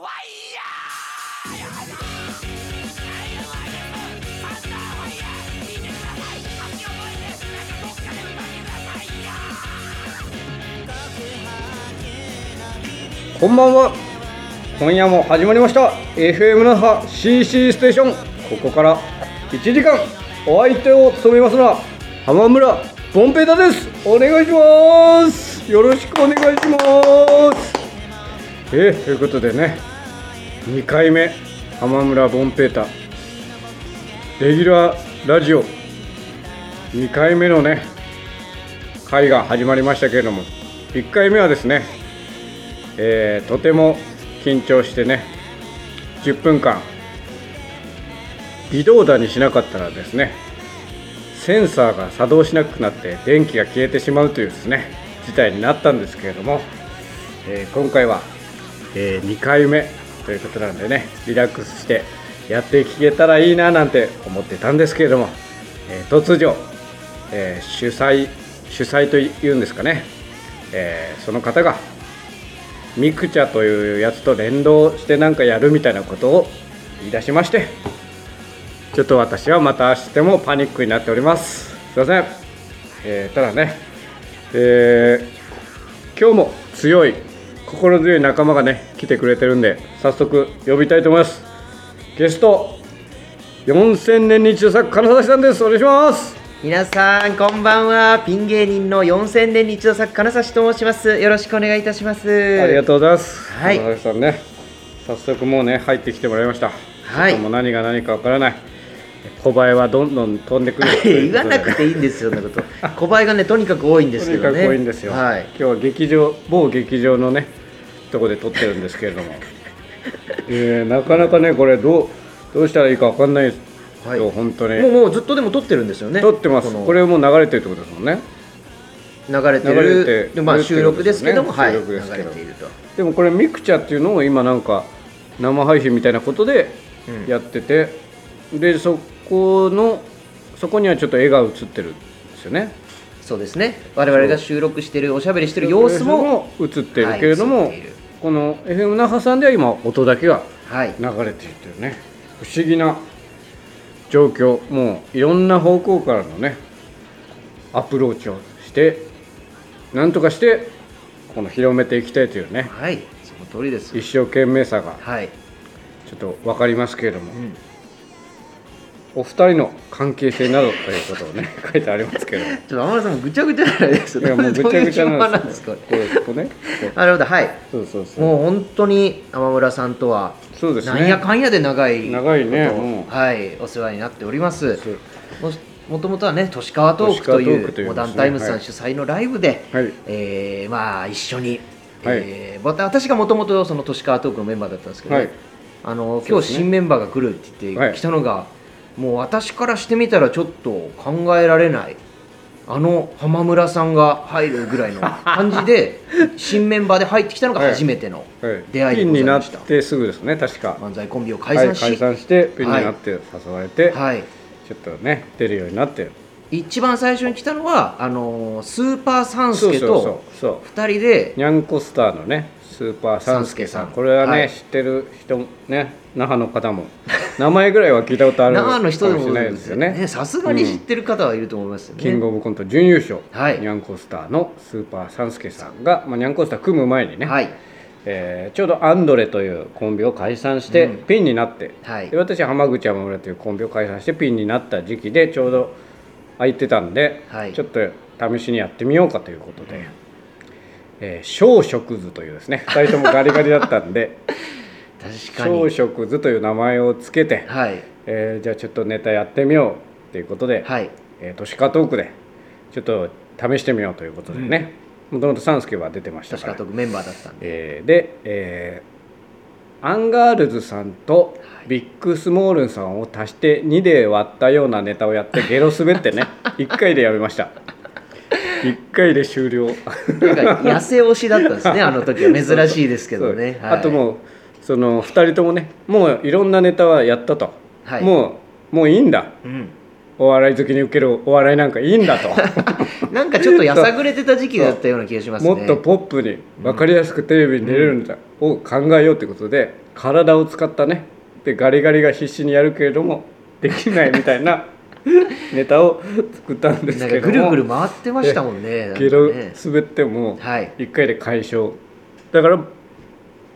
こんばんは。今夜も始まりました。FM 那覇 CC ステーション。ここから1時間お相手を務めますのは浜村ボンペイタです。お願いします。よろしくお願いします。えー、ということでね2回目浜村ボンペータレギュラーラジオ。2回目のね回が始まりましたけれども。1回目はですね、えーとても緊張してね10分間微動だにしなかったらですねセンサーが作動しなくなって電気が消えてしまうというですね事態になったんですけれども、えー今回は、え2回目ということなんでねリラックスしてやっていけたらいいななんて思ってたんですけれども、えー突如、えー主催主催というんですかね、えーその方がミクチャというやつと連動してなんかやるみたいなことを言い出しましてちょっと私はまたしてもパニックになっております。すいません、えーただね、えー今日も強い心強い仲間がね来てくれてるんで早速呼びたいと思います。ゲスト4000年日常作金指さんです。お願いします。皆さんこんばんは。ピン芸人の4000年に一度作金指と申します。よろしくお願いいたします。ありがとうございます。はい。山崎さんね、早速もうね入ってきてもらいました。はい。もう何が何かわからない。小林はどんどん飛んでくる 言わなくていいんですよそんなこと。小林がねとにかく多いんですとにかけどねく多いんですよ。はい。今日は劇場某劇場のねとこで撮ってるんですけれども、えーなかなかねこれどうどうしたらいいかわかんないです。よ、はい。本当に。もうもうずっとでも撮ってるんですよね。撮ってます。の。これもう流れてるってことですもんね。流れてる。まあ収録ですけども、ことはい。流ですよね収録ですけど。れていると。でもこれミクチャっていうのを今なんか生配信みたいなことでうん。やってて、でそこのそこにはちょっと絵が映ってるんですよね。そうですね。我々が収録してるおしゃべりしてる様子も映ってるけれども、はいこの FM 那覇さんでは今音だけがはい。流れているというね。不思議な状況。もういろんな方向からのねアプローチをしてなんとかしてこの広めていきたいというね。はい。その通りです。一生懸命さがはい、ちょっと分かりますけれども、うんお二人の関係性などということをね 書いてありますけど。ちょっと天野さんもぐちゃぐちゃじゃないですいやもうぐちゃぐちゃなんんですすかこれここね。こなるほど。はい。うそうそうそう。もう本当に天村さんとはそうですね。なんやかんやで長い長いねうはいお世話になっております。ももともとはね都市川トークというモダンタイムズさはいん主催のライブで、はい。えーまあ一緒に、はい。えー私がもともとその都市川トークのメンバーだったんですけど、はい。あの今日新メンバーが来るって言ってはい。来たのが、もう私からしてみたらちょっと考えられないあの浜村さんが入るぐらいの感じで 新メンバーで入ってきたのが初めてのはい。出会いでピンになっございました、てすぐですね確か。漫才コンビを解散し、はい、解散してピンになって誘われて、はい。ちょっとね出るようになって。一番最初に来たのはあのースーパーサンスケそうそうそうとそう。2人でニャンコスターのねスーパーサンスケさん。これはね、はい。知ってる人ね那覇の方も。名前ぐらいは聞いたことあるかもしれないですよね。さすがに知ってる方はいると思いますよね、キングオブコント準優勝、はい。ニャンコスターのスーパーサンスケさんが、まあ、ニャンコスター組む前にね、はい。えーちょうどアンドレというコンビを解散して、うん。ピンになって、はい。で私は浜口山村というコンビを解散してピンになった時期でちょうど空いてたんで、はい。ちょっと試しにやってみようかということで「えー小食図」というですね2人ともガリガリだったんで小に。食図という名前をつけて、はい。えーじゃあちょっとネタやってみようということで、はい。えー、都市カトークでちょっと試してみようということでね。もともとサンスケは出てましたから。確かとメンバーだったんで。えーで、えーアンガールズさんとビッグスモールンさんを足して2で割ったようなネタをやってゲロ滑ってね。1回でやめました。1回で終了。なんか痩せ押しだったんですねあの時は。珍しいですけどね。そう。あともうその2人ともねもういろんなネタはやったと、はい。もうもういいんだ。う、うん、お笑い好きに受けるお笑いなんかいいんだと。なんかちょっとやさぐれてた時期だったような気がしますね。もっとポップに分かりやすくテレビに出れるんだ。を考えようということで体を使ったね。でガリガリが必死にやるけれどもできないみたいな ネタを作ったんですけどぐるぐる回ってましたもんね。けどね。滑ってもはい。1回で解消。だから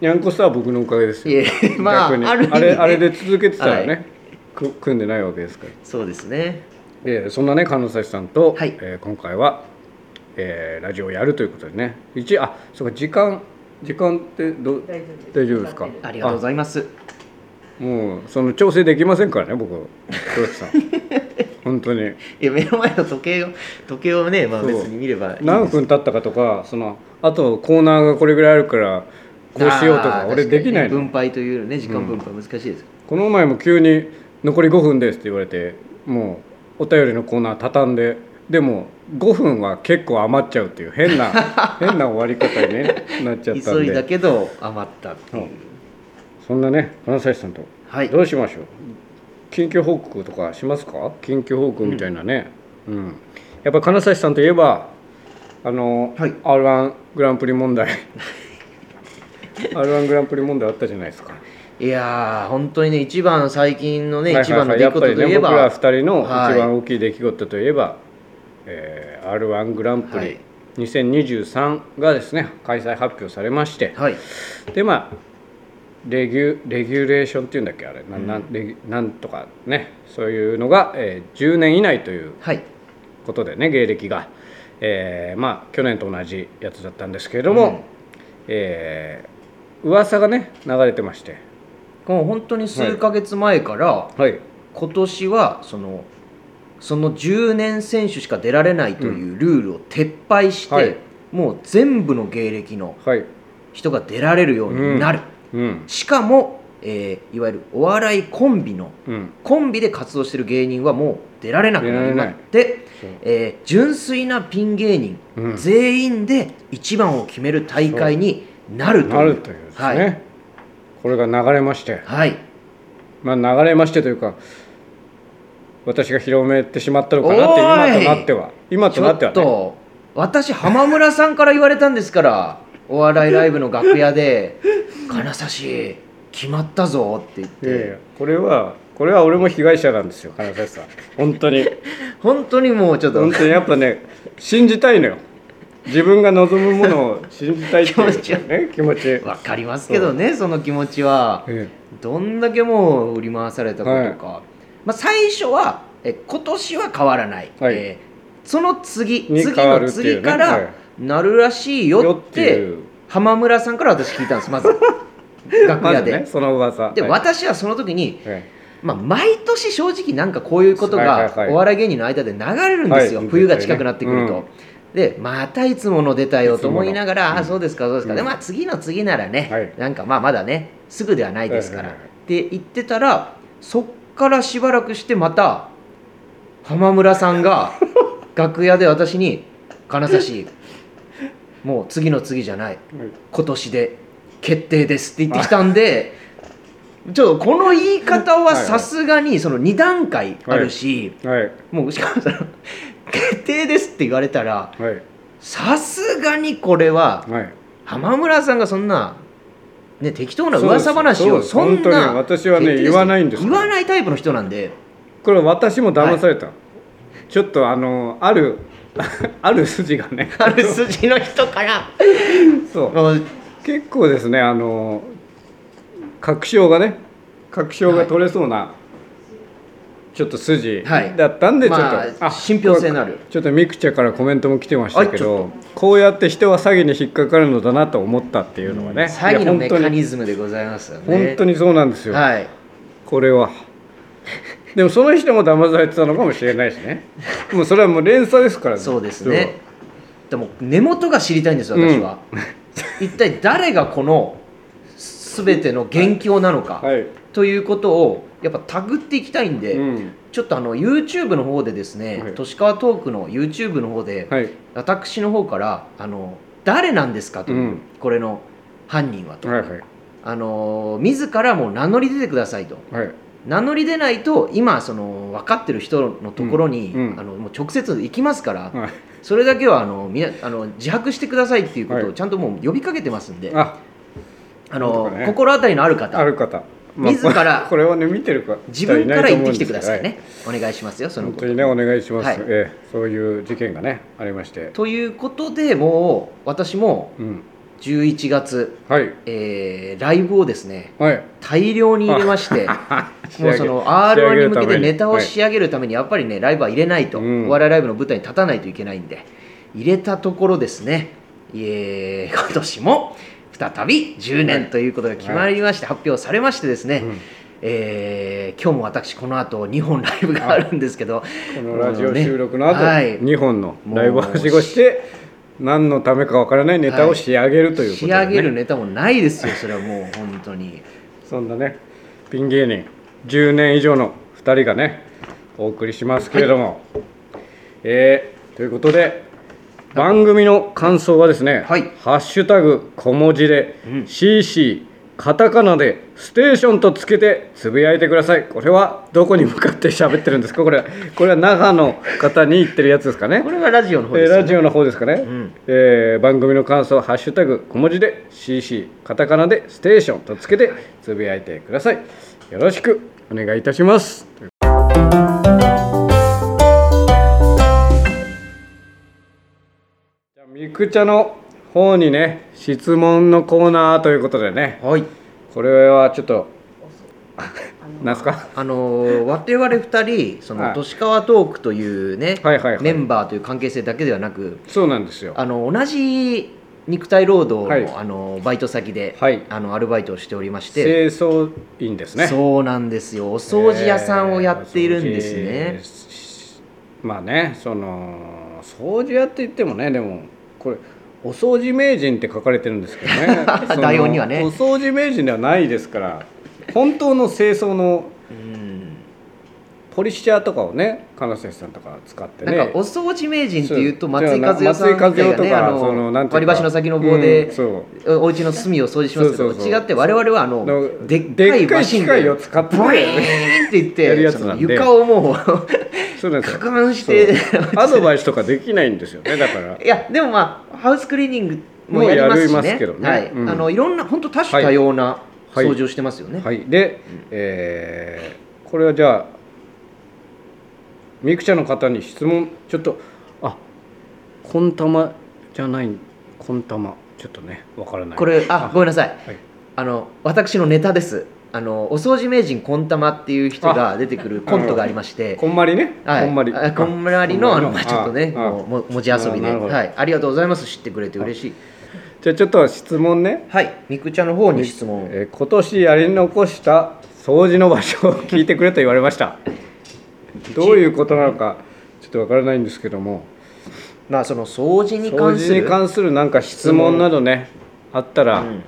にゃんこスターは僕のおかげですよ。まあ逆に。ある意味。あれあれで続けてたらね、はい。く組んでないわけですから。そうですね。でそんなね金指さんと、はい。えー今回は、えーラジオをやるということでね。一あそうか時間時間ってど大丈夫です。か？ありがとうございます。もうその調整できませんからね僕黒木さん。本当に。いや目の前の時計を時計をねまあ別に見れば何分経ったかとかそのあとコーナーがこれぐらいあるからこうしようとか俺できないの、分配というね時間分配難しいです、この前も急に「残り5分です」って言われてもうお便りのコーナー畳んででも5分は結構余っちゃうっていう変な 変な終わり方に、ね、なっちゃったん急いだでけど余ったっていう。そうそんなね金指さんとはい。どうしましょう？緊急報告とかしますか？緊急報告みたいなね、うん。やっぱ金指さんといえばあの、はい。r 1グランプリ問題 r 1グランプリ問題あったじゃないですか。いやー本当にね一番最近のね、はいはいはい。一番の出来事といえば、やっぱりね僕ら二人のはい。一番大きい出来事といえば、えー、r 1グランプリはい。2023がですね開催発表されまして。はい。でまあレギュレギュレーションっていうんだっけあれ。なんなん。レなんとかねそういうのが、えー10年以内というはい。ことでね芸歴が、えーまあ去年と同じやつだったんですけれども、うん。えー噂がね流れてまして。もう本当に数ヶ月前から、はい。今年はそのその10年選手しか出られないというルールを撤廃して、はい。もう全部の芸歴のはい。人が出られるようになる、うん。しかも、えーいわゆるお笑いコンビのうん。コンビで活動してる芸人はもう出られなくなりまって、そうえー純粋なピン芸人、うん。全員で一番を決める大会になるという。なるというですね、はい、これが流れまして。はい、まあ流れましてというか私が広めてしまったのかなって今となっては。今ちょっとなってはね。と私浜村さんから言われたんですからお笑いライブの楽屋で「金指決まったぞ」って言って、これはこれは俺も被害者なんですよ金指さん。本当に。本当にもうちょっと。本当にやっぱね信じたいのよ自分が望むものを信じたいっていう、ね、気持ち分かりますけどねその気持ちは。えどんだけもう振り回されたことか、まあ、最初はえ今年は変わらない、はい。えーその次次の次からはい。なるらしいよよっって浜村さんから私聞いたんですまず。え 楽屋で、ねその噂。で、はい。私はその時にえまあ、毎年正直なんかこういうことがはいはいはい。お笑い芸人の間で流れるんですよ、はい。冬が近くなってくると。うんでまたいつもの出たよと思いながら、いつもの。あそうですかそうですか、うん。でまあ次の次ならね、はい。なんかまあまだねすぐではないですから、って言ってたらそっからしばらくしてまた浜村さんが 楽屋で私に「金指もう次の次じゃないえ今年で決定ですって言ってきたんでちょっとこの言い方はさすがにその2段階あるし、はい。もうしかもその決定ですって言われたらはい。さすがにこれははい。浜村さんがそんな、ね、適当な噂話をそんな私はね言わないんです言わないタイプの人なんで。これ私も騙された、ちょっとあのある ある筋がね。ある筋の人から。そう結構ですねあの確証がね確証が取れそうな、ちょっと筋はい。だったんで、ちょっと、まあ信憑性のある。ちょっとミクチャからコメントも来てましたけどこうやって人は詐欺に引っかかるのだなと思ったっていうのはね、詐欺のメカニズムでございますよね。本当にそうなんですよ、はい。これは。でもその人も騙されてたのかもしれないしね。もうそれはもう連鎖ですからそうですね。でも根元が知りたいんですよ私は、一体誰がこの全ての元凶なのか、はい、ということをやっぱタグっていきたいんで、うん。ちょっとあの YouTube の方でですね、はい。都市川トークの YouTube の方で、はい。私の方からあの誰なんですかという、うん。これの犯人はと、はいはい。あの自らもう名乗り出てくださいと。はい。名乗り出ないと今その分かってる人のところに、うん。うん。あのもう直接行きますから、はい。それだけはあのみなあの自白してくださいっていうことはい。をちゃんともう呼びかけてますんで、あ。あの、ね。心当たりのある方。ある方、自ら これをね見てるか自分から言ってきてくださいはね、お願いしますよそのこと。本当にねお願いします、はい。ええ。そういう事件がねありまして。ということでもう私もうん。11月、はい。えーライブをですねはい。大量に入れまして もうその r 1に。向けてネタを仕上げるためにやっぱりねライブは入れないと、うん。お笑いライブの舞台に立たないといけないんで入れたところですね。いえー今年も再び10年ということが決まりまして、発表されましてですね、うん。えー今日も私この後2本ライブがあるんですけどこのラジオ収録の後、ねはい。2本のライブをはしごして何のためかわからないネタを仕上げるということ仕で、ね。上げるネタもないですよそれはもう本当に。そんなねピン芸人10年以上の2人がねお送りしますけれども、えーということで番組の感想はですね「はい。ハッシュタグ小文字で、うん。CC カタカナでステーションとつけてつぶやいてください。これはどこに向かって喋ってるんですか？これこれは長野方に言ってるやつですかね？これはラジオの方ですよ、ね。えーラジオの方ですかね、ん。えー番組の感想ハッシュタグ小文字で CC カタカナでステーションとつけてつぶやいてください。よろしくお願いいたしますくちゃの方にね質問のコーナーということでね。はい。これはちょっとなんすか？あのー我々2人そのはい。都市川トークというね、はいはいはい。メンバーという関係性だけではなくそうなんですよ。あの同じ肉体労働の,、はい。あのバイト先で、はい。あのアルバイトをしておりまして、清掃員ですね。そうなんですよ。お掃除屋さんをやっているんですね、えーまあねその掃除屋って言ってもねでもこれお掃除名人って書かれてるんですけどね。そ の台本にはね。お掃除名人ではないですから本当の清掃のうん。ポリッシャーとかをね金瀬さんとか使ってね。なんかお掃除名人っていうと松井和代さんみたいな松井和代とねかあその割り箸の先の棒で、うんそう。お家の隅を掃除しますけど違って我々はあののでっかでっかいいマシンでを使ってブイーンって言って 床をもうそうなんですよ。攪拌して。アドバイスとかできないんですよね だから。いやでもまあハウスクリーニングもやりますしもうやねりますけどね。はい。うん。あのいろんな本当多種多様なはい。掃除をしてますよね、はい、で、えーこれはじゃあみくちゃんの方に質問ちょっとあコンタマじゃないコンタマちょっとねわからない。これあごめんなさい。はい。あの私のネタですあのお掃除名人コンタマっていう人が出てくるコントがありまして。こんまりね、はい、こんまり。あこんまりのあのまあちょっとねあも文字遊びで、はい、ありがとうございます。知ってくれて嬉しい。じゃあちょっと質問ね、はい。みくちゃんの方に質問。えー今年やり残した掃除の場所を聞いてくれと言われました。どういうことなのかちょっとわからないんですけども。まあその掃除に掃関する。除に関するなんか質問などねあったら、うん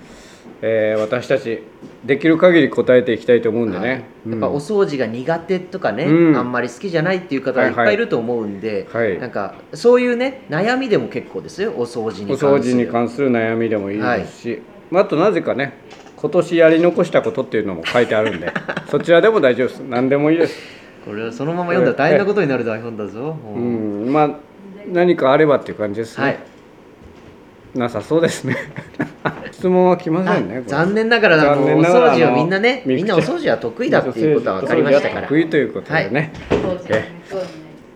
えー私たちできる限り答えていきたいと思うんでね、うん。やっぱお掃除が苦手とかね、うん。あんまり好きじゃないっていう方がいっぱいいると思うんで、はい。なんかそういうね悩みでも結構ですよお掃除にお関する。掃除に関する悩みでもいいですし、まあ、あとなぜかね今年やり残したことっていうのも書いてあるんで そちらでも大丈夫です。何でもいいです。これはそのまま読んだら大変なことになる台本だぞ、う。うん。ん。まあ何かあればっていう感じですね、はいなさそうですね。質問は来ませんね残念ながらあのお残念ながら掃除はあのみんなねみんなお掃除は得意だっていうことは分かりましたから。得意ということでね、え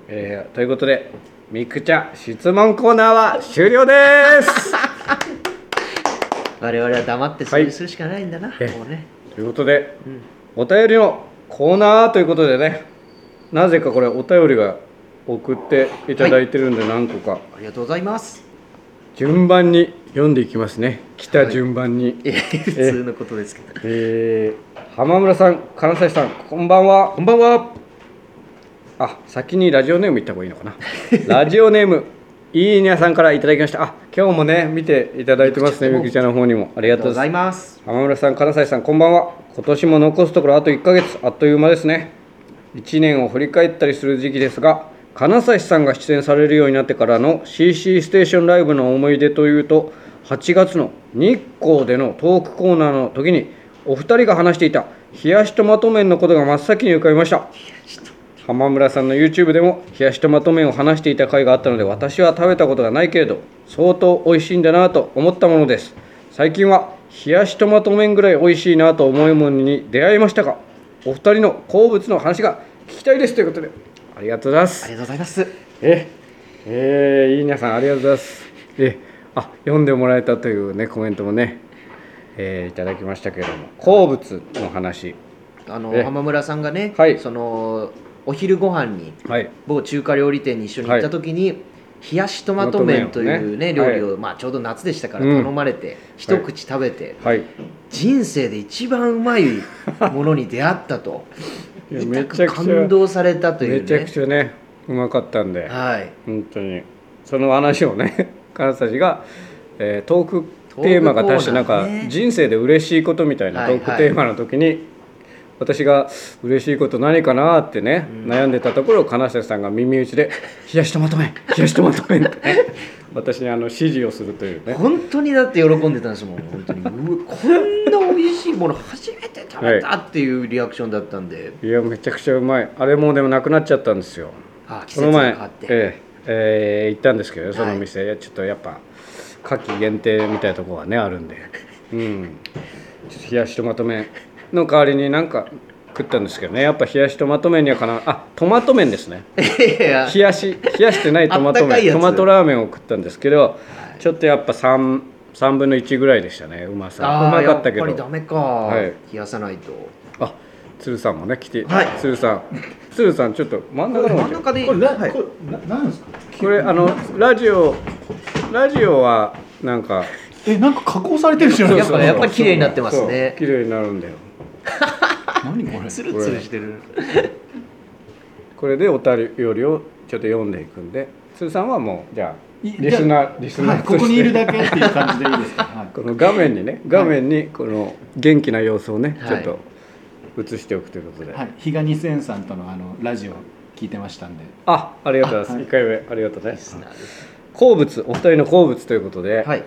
えーということでみくちゃん質問コーナーは終了です。我々は黙って掃除するしかないんだな、えもうね。ということでうん。お便りのコーナーということでねなぜかこれお便りが送っていただいてるんで何個か、ありがとうございます順番に読んでいきますね。来た順番に、い や普通のことですけど。えー浜村さん金指さんこんばんは。こんばんは。あ先にラジオネーム言った方がいいのかな。ラジオネームいいにゃさんからいただきました。あ今日もね見ていただいてますねみくちゃんの方にも。ありがとうございます。ます。浜村さん金指さんこんばんは。今年も残すところあと1ヶ月あっという間ですね。1年を振り返ったりする時期ですが金指さんが出演されるようになってからの CC ステーションライブの思い出というと8月の日光でのトークコーナーの時にお二人が話していた冷やしトマト麺のことが真っ先に浮かびました。浜村さんの YouTube でも冷やしトマト麺を話していた回があったので私は食べたことがないけれど相当美味しいんだなと思ったものです。最近は冷やしトマト麺ぐらい美味しいなと思うものに出会いましたがお二人の好物の話が聞きたいですということで。ありがとうございます。ありがとうございます。ええー、いい皆さんありがとうございます。えあ読んでもらえたというねコメントもね、えーいただきましたけれども好物の話。あのえ？浜村さんがね、はい。そのお昼ご飯にはい。某中華料理店に一緒に行った時に、冷やしトマト麺というね料理を、まあ、ちょうど夏でしたからうん。頼まれて、一口食べて、はい。人生で一番うまいものに出会ったとめちゃくちゃ感動されたというね。めちゃくちゃねうまかったんで。はい。本当に。その話をね金たちが、えートークテーマが確かなんか人生で嬉しいことみたいなトはい。ークテーマの時に、私が嬉しいこと何かなってね、悩んでたところ金瀬さんが耳打ちで「冷やしトマト麺冷やしトマト麺」って。ね 私にあの指示をするというね。本当にだって喜んでたんですもん本当に。うわこんな美味しいもの初めて食べたっていうリアクションだったんで、いやめちゃくちゃうまい。あれもうでもなくなっちゃったんですよ。あ季節この前が変わって、えええー行ったんですけどそのはい。店、いやちょっとやっぱ夏季限定みたいなところがねあるんで。うん。ちょっと冷やしトマト麺の代わりになんか食ったんですけどね。やっぱ冷やしトマト麺にはかなあトマト麺ですね。冷やし冷やしてないトマト麺。トマトラーメンを食ったんですけどちょっとやっぱ 3, 3分の1ぐらいでしたね。うまさ。うまかったけど。やっぱりダメか、はい。冷やさないと。あ鶴さんもね来て、はい。鶴さん。鶴さんちょっと真ん中の真ん中で。これな、はい。これななんですか？これあのラジオラジオはなんか。えなんか加工されてるじゃないですか。やっぱやっぱり綺麗になってますね。綺麗になるんだよ。何これ？ツルツルしてる。これでお便りをちょっと読んでいくんで。鶴さんはもうじゃあ。いリスナーリスナはい、ーここにいるだけっていう感じでいいですか、はい、この画面にね画面にこの元気な様子をね、はい。ちょっと映しておくということで、はい、比嘉二千さんとのあのラジオ聞いてましたんで。あありがとうございます、あはい。1回目ありがとうね好物お二人の好物ということで、はい、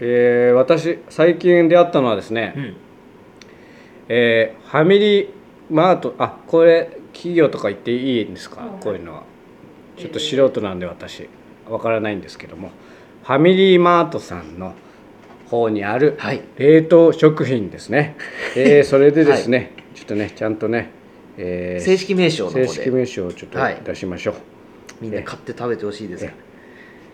えー私最近出会ったのはですね、うん、えーファミリーマートあこれ企業とか言っていいんですか、こういうのは。ちょっと素人なんで私わからないんですけどもファミリーマートさんの方にあるはい。冷凍食品ですね、えー それでですね、ちょっとねちゃんとね、えー正式名称の正式名称をちょっとはい出しましょう、みんな買って食べてほしいです。え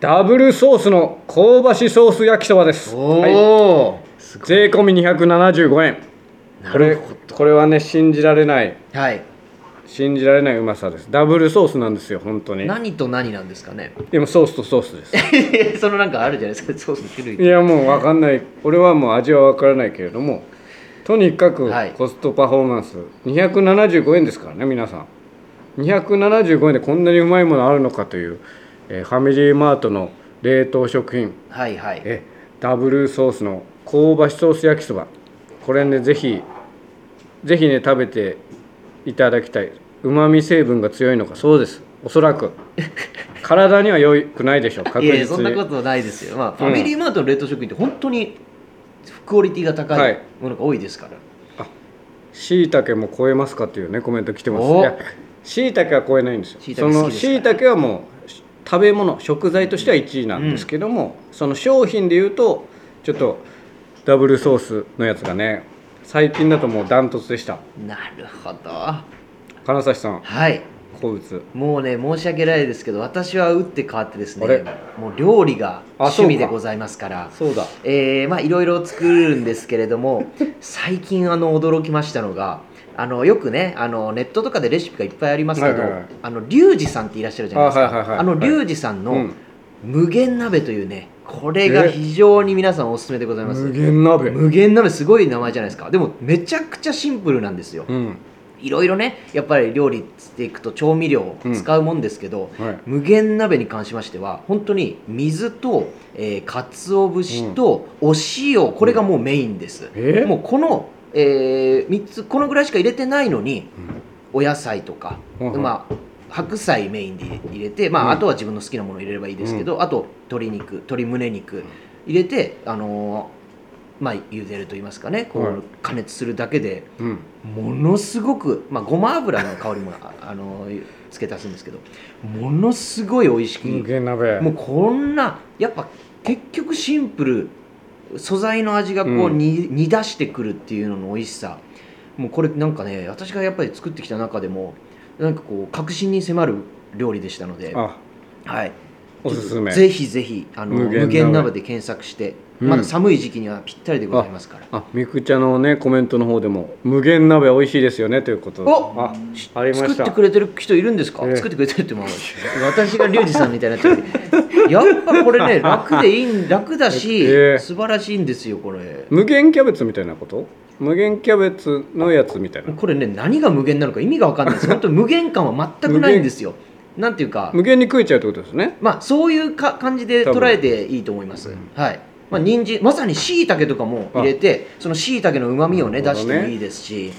ダブルソースの香ばしソース焼きそばです。おはい。お、税込み275円。これこれはね信じられないどはい信じられないうまさです。ダブルソースなんですよ本当に。何と何なんですかね？でもソースとソースです。そのなんかあるじゃないですか。ソースの種類。いやもう分かんない。俺はもう味は分からないけれどもとにかくはい。コストパフォーマンス、275円ですからね皆さん。275円でこんなにうまいものあるのかという、えーファミリーマートの冷凍食品。はいはい。えダブルソースの香ばしソース焼きそば。これねぜひぜひね食べていただきたい。うまみ成分が強いのか。そうです。おそらく。体には良くないでしょう。確実にいやいやそんなことないですよ。まあ、ファミリーマートの冷凍食品って本当にクオリティが高はい。いものが多いですから、しいたけも超えますかっていうねコメント来てます。お。いやしいたけは超えないんですよ。そのしいたけはもう食べ物食材としては1位なんですけども、その商品でいうとちょっとダブルソースのやつがね最近だともうダントツでした。なるほど。は金指さん。い。好物。もうね申し訳ないですけど私は打って変わってですねもう料理があ趣味でございますから。そうだ。えーまあいろいろ作るんですけれども最近あの驚きましたのがあのよくねあのネットとかでレシピがいっぱいありますけど、はいはいはい。あのリュウジさんっていらっしゃるじゃないですか。あはいはいはいあのリュウジさんのうん。無限鍋というねこれが非常に皆さんおすすめでございます。無限鍋。無限鍋すごい名前じゃないですか。でもめちゃくちゃシンプルなんですよ。うん。いろいろねやっぱり料理していくと調味料を使うもんですけど、はい。無限鍋に関しましては本当に水と、えー、鰹節とお塩これがもうメインです、えー？もうこの、え3つこのぐらいしか入れてないのにお野菜とか、うんうん。まあ白菜メインで入れて、まあうん。あとは自分の好きなものを入れればいいですけど、あと鶏肉鶏胸肉入れてあのーまあ茹でると言いますかねこはい。う加熱するだけでうん。ものすごく、まあ、ごま油の香りもああの付け足すんですけどものすごい美味しくもうこんなやっぱ結局シンプル素材の味がこう、うん。に煮出してくるっていうのの美味しさ。もうこれなんかね私がやっぱり作ってきた中でもなんかこう確信に迫る料理でしたのであはい。おすすめ。ぜひぜひあの無限鍋無限鍋で検索して、うん。まだ寒い時期にはぴったりでございますから。あみくちゃんのねコメントの方でも無限鍋美味しいですよねということで。おあありま作っしたてくれてる人いるんですか、ええ。作ってくれてるってもう私がリュウジさんみたいにな やっぱこれね楽でいいん楽だし、ええ。素晴らしいんですよこれ。無限キャベツみたいなこと？無限キャベツのやつみたいな。これね何が無限なのか意味が分かんないです。本当に無限感は全くないんですよ。なんていうか。無限に食えちゃうってことですね。まあそういうか感じで捉えていいと思います、はい。まあ人参まさにしいたけとかも入れてそのしいたけのうまみをねね。出してもいいですし。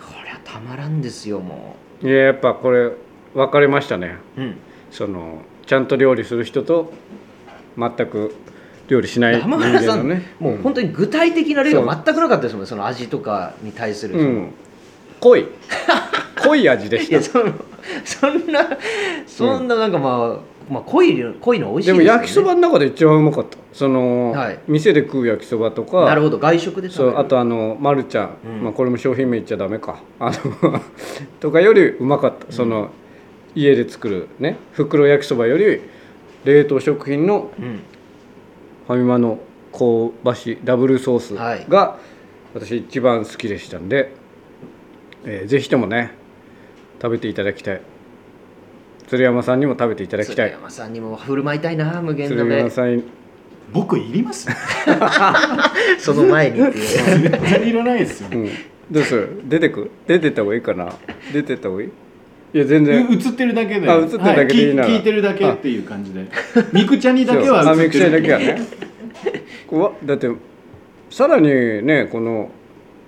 これはたまらんですよもいややっぱこれ分かりましたね。ううん。そのちゃんと料理する人と全く料理しない人浜原さん、間のね。もう本当に具体的な例が全くなかったですもんその味とかに対する、その。うん。濃い。濃い味でした。いやそのそんなそんななんかまあ、まあ濃い濃いの美味しいでもですよ、ね、焼きそばの中で一番うまかった。その、はい。店で食う焼きそばとか。なるほど。外食でそうあとあのまるちゃん、うん。まあ、これも商品名言っちゃダメか。あの とかよりうまかった。その、家で作るね袋焼きそばより冷凍食品のうんファミマの香ばしいダブルソースはい。が私一番好きでしたんで、えーぜひともね食べていただきたい。鶴山さんにも食べていただきた鶴い山さんにも振る舞いたいな無限鶴鍋山さんに。僕いります？その前に 絶対いらないですようん、どうする？出てく？出てった方がいいかな？出てった方がいい？いや全然。映ってるだけで。あ映ってるだけでいいならは聞聞いてるだけっていう感じで。ミクちゃんにだけは映ってる。だけはね。こわだってさらにねこの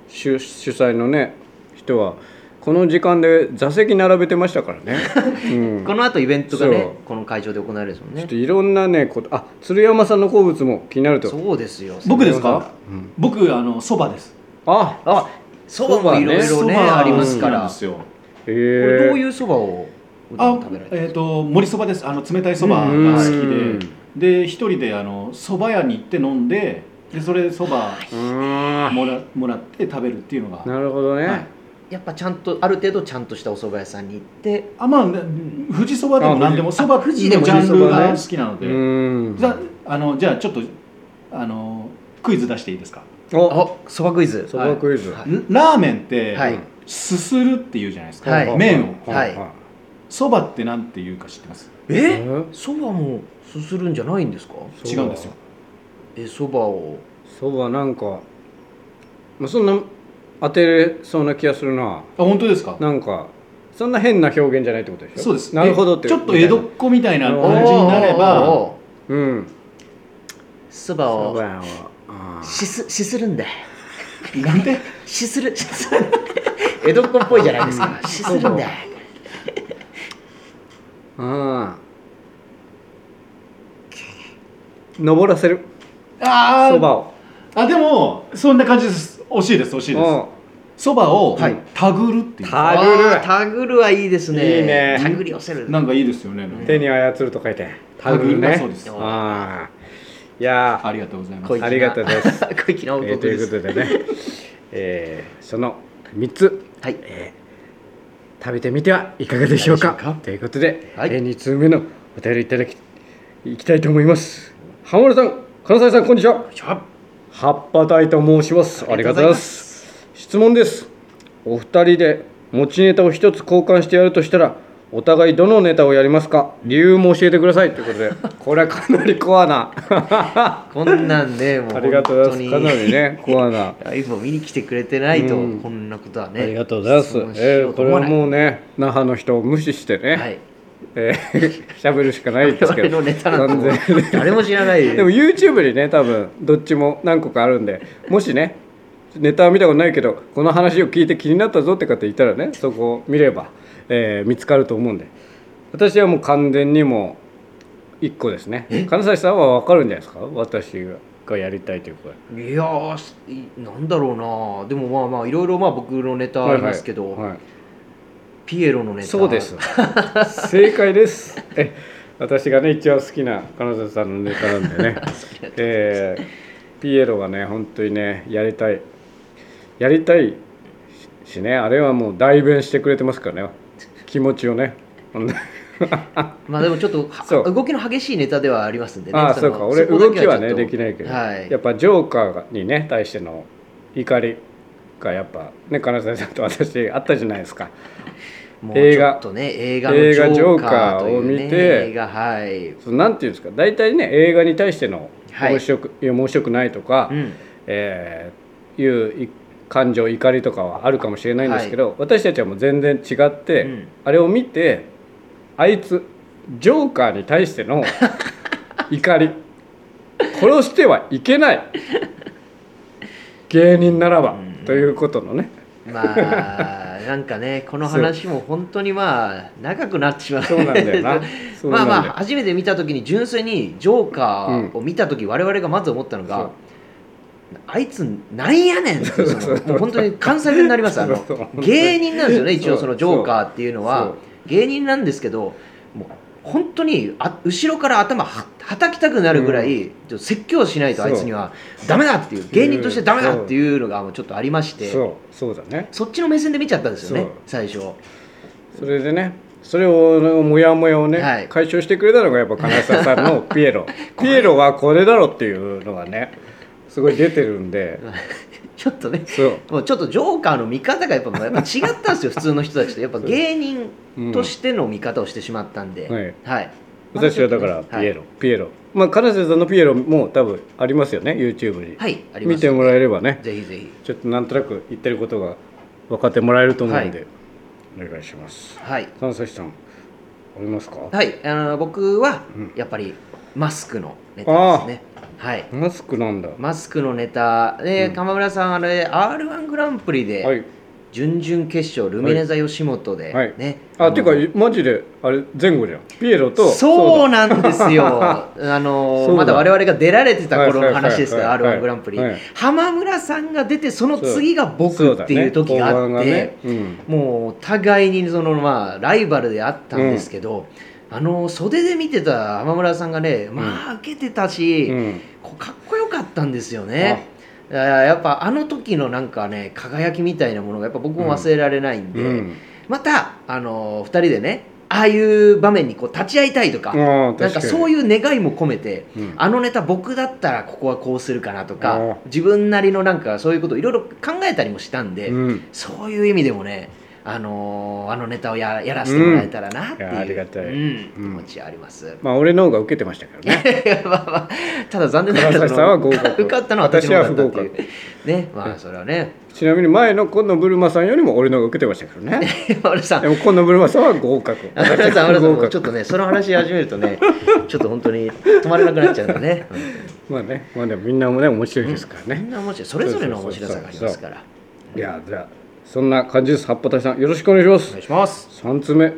主主催のね人はこの時間で座席並べてましたからね、うん、この後イベントがそう。ねこの会場で行われるんですもんね。ちょっといろんなねことあ鶴山さんの好物も気になると。そうですよ。僕ですか？うん。僕あのそばです。ああそばもいろいろそばね。ありますから。好きなん。ですよえこれどうういうそばを普あ段食べられてるえっ、と盛りそばです。あの冷たいそばが好きで。で一人であのそば屋に行って飲んででそれでそばもらもらって食べるっていうのが。なるほどね、はい。やっぱちゃんとある程度ちゃんとしたお蕎麦屋さんに行って。あまあね富士そばでも何でもそばの富ジャ士でもいい。ンルが好きなのうで、ん。じゃああのじゃあちょっとあのクイズ出していいですか？お。あそばクイズ。そばクイズ、はいラーメンって、はいすするっていうじゃないですか、はい。麺を。はい。そばってなんていうか知ってます？え？えそばもすするんじゃないんですか？違うんですよ。えそばを。そばなんかまあそんな当てれそうな気がするな。あ本当ですか？なんかそんな変な表現じゃないってことでしょ？そうです。なるほどってえちょっと江戸っ子みたいな感じになれば。おー。うん。そばを。そばはあー。しすしするんだ。なんで？しするしする江戸っ子っぽいじゃないですか。しするんだ。あー登らせる。あー。そばを。あでもそんな感じです。惜しいです惜しいです。うん。そばをはい。たぐるっていう。たぐる。たぐるはいいですね。いいね。たぐり寄せる。なんかいいですよね手に操ると書いて。たぐるね。そうです。ああいやー。ありがとうございます。ありがとうございます。小粋なということでね、えーその3つ。はい。食べてみてはいかがでしょうか。いかがでしょうか？ということで、はい。えー2通目のお便りいただきいきたいと思います。浜村さん金沢さんこんにちは。葉っぱ大と申します。ありがとうございます。質問です。お二人で持ちネタを一つ交換してやるとしたらお互いどのネタをやりますか？理由も教えてください。ということで これはかなりコアな。こんなんねもう ありがとうございます。かなりねコアな。ライブを見に来てくれてないと、うん。こんなことはねありがとうございます。えーこれはもうね那覇の人を無視してね、はい。えー喋るしかないですけ我ど誰も知らない。でも YouTube にね多分どっちも何個かあるんでもしねネタは見たことないけどこの話を聞いて気になったぞって方いたらねそこを見れば、えー見つかると思うんで。私はもう完全にもう1個ですね。金指さんは分かるんじゃないですか？私がやりたいということで。いやーなんだろうな。でもまあまあいろいろまあ僕のネタありますけど、はい。はいピエロのネタ。そうです。正解です。え私がね一番好きな金沢さんのネタなんでね。えーピエロがね本当にねやりたいやりたいしね。あれはもう代弁してくれてますからね。気持ちをね。まあでもちょっと動きの激しいネタではありますんでね。ああそうか。俺動きはねできないけど、はい。やっぱジョーカーにね対しての怒りがやっぱね金沢さんと私あったじゃないですか。映画とね映画。の映画ジョーカーを見て映画はい、そのなんていうんですか。大体ね映画に対してのはい。面白く、い、や面白くないとか、うん、えーいうい感情怒りとかはあるかもしれないんですけど、私たちはもう全然違って、うん。あれを見てあいつジョーカーに対しての 怒り殺してはいけない芸人ならば、うん。ということのね。まあなんかねこの話も本当にまあ長くなってしまう。そうなんだよな。まあまあ初めて見た時に純粋にジョーカーを見た時、我々がまず思ったのがあいつなんやねんってもう本当に関西弁になります。あの芸人なんですよね一応そのジョーカーっていうのそはう。芸人なんですけどもう本当にあ後ろから頭ははたきたくなるぐらい、ちょっと説教しないとあいつにはダメだっていう芸人としてダメだっていうのがもうちょっとありまして。そう。だね。そっちの目線で見ちゃったんですよね最初。それでねそれをモヤモヤをね、はい。解消してくれたのがやっぱ金沢さんのピエロ。ピエロはこれだろっていうのがねすごい出てるんで。ちょっとねそう。もうちょっとジョーカーの見方がやっぱやっぱ違ったんですよ 普通の人たちと。やっぱ芸人としての見方をしてしまったんで、はい。はい、私はだからピエロ、ピエロ。まあ金瀬さんのピエロも多分ありますよね YouTube に、はい、はい、あります。見てもらえればね。ぜひぜひ。ちょっとなんとなく言ってることが分かってもらえると思うんで、お願いします。はい。金崎さんありますか？はい。あの僕はうん。やっぱりマスクのネタですねはい。マスクなんだ。マスクのネタ。で、うん。鎌村さんあれ r 1グランプリで、はい。準々決勝ルミネ座吉本で、はい。ねのあていうかマジであれ前後じゃん。ピエロとそうだなんですよ。あのそうだ。まだ我々が出られてた頃の話ですからはい r 1グランプリ、はい。浜村さんが出てその次が僕っていう時があそうて、ね。後半がねもう互いにそのまあライバルであったんですけど、あの袖で見てた浜村さんがねまあ受けてたし、うん。かっこよかったんですよね。いややっぱあの時のなんかね輝きみたいなものがやっぱ僕も忘れられないんで、うん。またあの2人でねああいう場面にこう立ち会いたいとかなんかそういう願いも込めて、うん。あのネタ僕だったらここはこうするかなとあかー自分なりのなんかそういうことをいろいろ考えたりもしたんで、うん。そういう意味でもねあのーあのネタをややらせてもらえたらなっていう、うん。ありがたい。うん。うん。気持ちあります。まあ俺の方が受けてましたけどね。まあまあただ残念ながらさんは合格。受かったのは私の方だったっていう。私はねまあそれはね。ちなみに前の今野ブルマさんよりも俺の方が受けてましたけどね。俺さん。でも今野ブルマさんは合格。さん、さんちょっとね、その話し始めるとね、ちょっと本当に止まれなくなっちゃうんでね。まあね。まあでもみんなもね面白いですからね、みんな面白い、それぞれの面白さがありますから。いやじゃあそんな感じです八幡さんよろしくお願いします。お願いします。3つ目。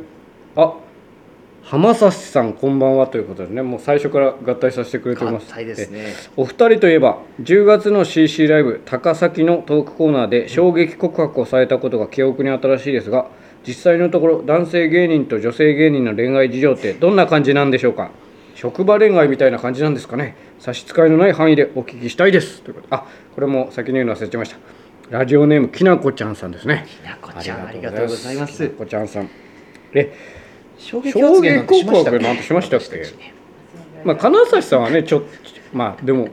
あ浜指さんこんばんはということでね。もう最初から合体させてくれて合ます。体ですね。お二人といえば10月の CC ライブ高崎のトークコーナーで衝撃告白をされたことが記憶に新しいですが実際のところ男性芸人と女性芸人の恋愛事情ってどんな感じなんでしょうか。職場恋愛みたいな感じなんですかね。差し支えのない範囲でお聞きしたいです。ということで。あこれも先に言うの忘れてましたラジオネームきなこちゃんさんですね。きなこちゃん、ありがとうございます。きな。こちゃんさんえ衝撃告白なんてしましたっけ？まあ金指さんはねちょまあでも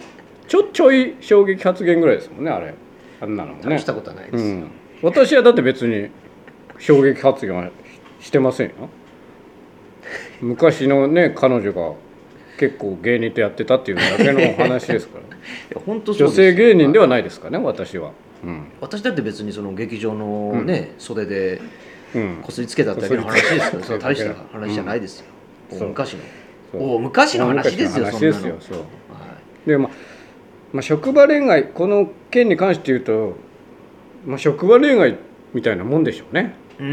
ちょちょい衝撃発言ぐらいですもんねあれ。あんなのもね。大したことはないです。うん、私はだって別に衝撃発言はしてませんよ。昔のね彼女が結構芸人とやってたっていうだけの話ですから。いや本当女性芸人ではないですかね私は。うん、私だって別にその劇場のね、袖でうん、こすりつけただけ。の話ですけど、そりつけ。たの大した話じゃないですよ。昔の。そう。大昔の話ですよ、そんなの。でまあ、まあ職場恋愛この件に関して言うと、まあ、職場恋愛みたいなもんでしょうね。いうん。